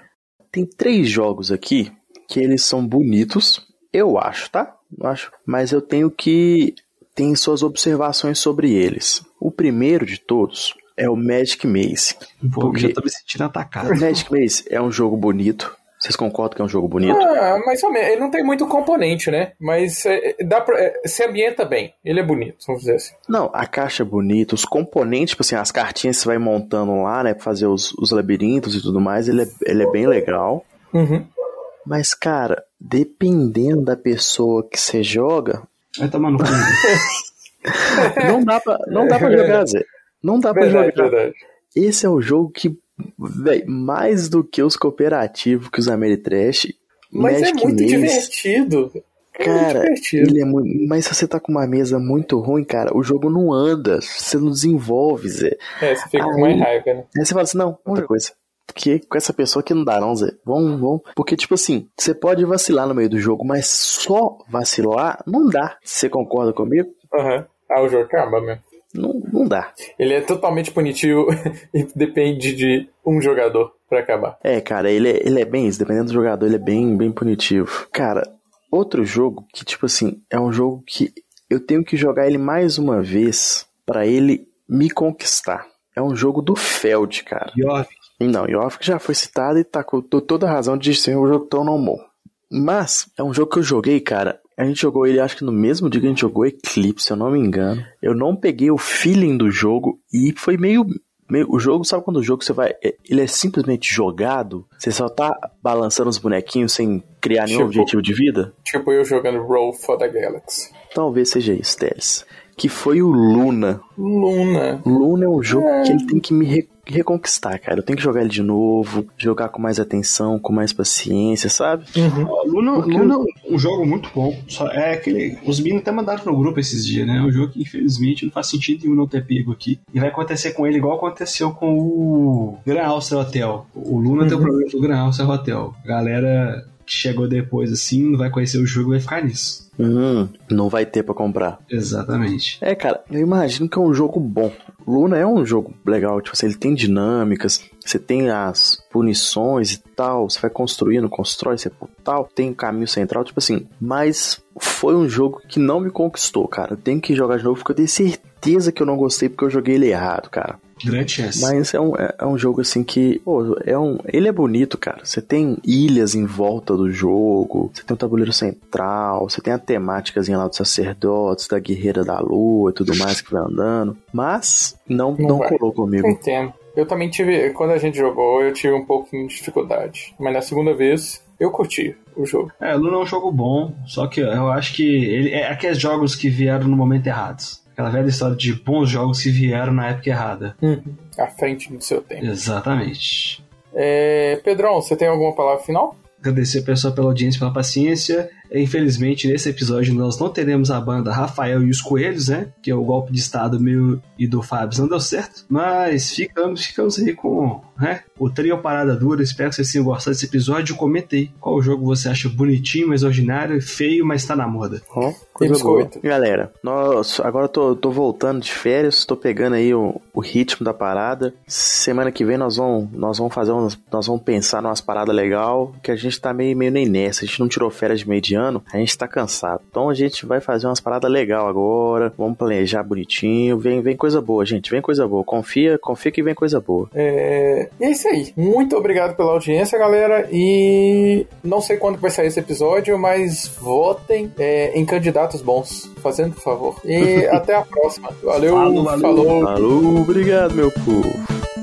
Tem três jogos aqui que eles são bonitos, eu acho, tá? Eu acho. Mas eu tenho que. Tem suas observações sobre eles. O primeiro de todos é o Magic Maze. Pô, porque- já tô me sentindo atacado. Magic Maze é um jogo bonito. Vocês concordam que é um jogo bonito? Ah, mais ou menos. Ele não tem muito componente, né? Mas é, dá pra, é, se ambienta bem. Ele é bonito, vamos dizer assim. Não, a caixa é bonita, os componentes, tipo assim, as cartinhas que você vai montando lá, né, pra fazer os, os labirintos e tudo mais, ele é, ele é bem legal. Uhum. Mas, cara, dependendo da pessoa que você joga, Vai tomar no cu. não dá pra, não dá pra jogar, Zé. Não dá pra Verdade, jogar. verdade. Esse é o jogo que, véi, mais do que os cooperativos que os Ameritrash, Mas é Magic muito Maze, divertido. É Cara, muito divertido. ele é muito. Mas se você tá com uma mesa muito ruim, cara, o jogo não anda, você não desenvolve, Zé. É, você fica com Aí- mais raiva, né? Aí você fala assim, não, outra coisa. Porque com essa pessoa aqui não dá, não, Zé. Vamos, vamos. Porque, tipo assim, você pode vacilar no meio do jogo, mas só vacilar não dá. Você concorda comigo? Aham. Ah, o jogo acaba mesmo. Não, não dá. Ele é totalmente punitivo e depende de um jogador pra acabar. É, cara, ele é, ele é bem isso, dependendo do jogador, ele é bem, bem punitivo. Cara, outro jogo que, tipo assim, é um jogo que eu tenho que jogar ele mais uma vez pra ele me conquistar. É um jogo do Feld, cara. Pior, Não, York já foi citado e tá com to- toda a razão de ser um jogo tão normal. Mas é um jogo que eu joguei, cara. A gente jogou ele, acho que no mesmo dia que a gente jogou Eclipse, se eu não me engano. Eu não peguei o feeling do jogo e foi meio. meio o jogo, sabe quando o jogo você vai. é- Ele é simplesmente jogado? Você só tá balançando os bonequinhos sem criar nenhum Tipo- objetivo de vida? Tipo eu jogando Roll for the Galaxy. Talvez seja isso, Teles. Que foi o Luna. Luna. Luna é um jogo que ele tem que me re- reconquistar, cara. Eu tenho que jogar ele de novo, jogar com mais atenção, com mais paciência, sabe? Ó, Luna, Luna é um jogo muito bom. Só é aquele. Os meninos até mandaram no grupo esses dias, né? É um jogo que infelizmente não faz sentido nenhum não ter pego aqui. E vai acontecer com ele igual aconteceu com o Grand Austria Hotel. O Luna tem o problema do Grand Austria Hotel. A galera que chegou depois assim, não vai conhecer o jogo e vai ficar nisso. Hum, não vai ter pra comprar. Exatamente. É, cara, eu imagino que é um jogo bom. Luna é um jogo legal, tipo assim, ele tem dinâmicas, você tem as punições e tal, você vai construindo, constrói, você tal, tem o caminho central, tipo assim, mas foi um jogo que não me conquistou, cara. Eu tenho que jogar de novo porque eu tenho certeza que eu não gostei porque eu joguei ele errado, cara. Grande chance. Mas é um, é, é um jogo assim que. Pô, é um, ele é bonito, cara. Você tem ilhas em volta do jogo, você tem um tabuleiro central, você tem a temáticazinha lá dos sacerdotes, da guerreira da lua e tudo mais que vai andando. Mas não, Não não, vai. colou comigo. Entendo. Eu também tive, quando a gente jogou, eu tive um pouquinho de dificuldade. Mas na segunda vez, eu curti o jogo. É, Luna é um jogo bom, só que eu acho que ele é aqueles jogos que vieram no momento errado. Aquela velha história de bons jogos que vieram na época errada. À frente do seu tempo. Exatamente. É, Pedrão, você tem alguma palavra final? Agradecer a pessoa pela audiência, pela paciência. Infelizmente, nesse episódio nós não teremos a banda Rafael e os Coelhos, né? Que é o golpe de estado meu e do Fábio não deu certo. Mas ficamos, ficamos aí com né? o trio Parada Dura. Espero que vocês tenham gostado desse episódio. Comentei qual jogo você acha bonitinho, mas ordinário, feio, mas tá na moda. Ó, E coisa boa. Galera, nós, agora eu tô, tô voltando de férias, tô pegando aí o, o ritmo da parada. Semana que vem nós vamos, nós vamos fazer umas, nós vamos pensar numas paradas legal, que a gente tá meio, meio nem nessa. A gente não tirou férias de meio de ano, a gente tá cansado. Então a gente vai fazer umas paradas legal agora, vamos planejar bonitinho. Vem, vem coisa boa, gente, vem coisa boa. Confia, confia que vem coisa boa. É, E é isso aí. Muito obrigado pela audiência, galera. E não sei quando vai sair esse episódio, mas votem é, em candidatos bons. Fazendo por favor. E até a próxima. Valeu, Falou, valeu. falou. Falou, obrigado, meu povo.